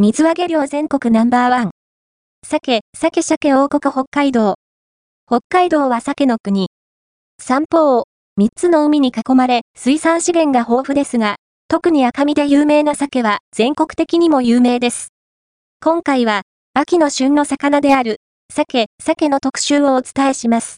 水揚げ量全国ナンバーワン。鮭、鮭鮭王国北海道。北海道は鮭の国。三方、三つの海に囲まれ、水産資源が豊富ですが、特に赤身で有名な鮭は全国的にも有名です。今回は、秋の旬の魚である、鮭、鮭の特集をお伝えします。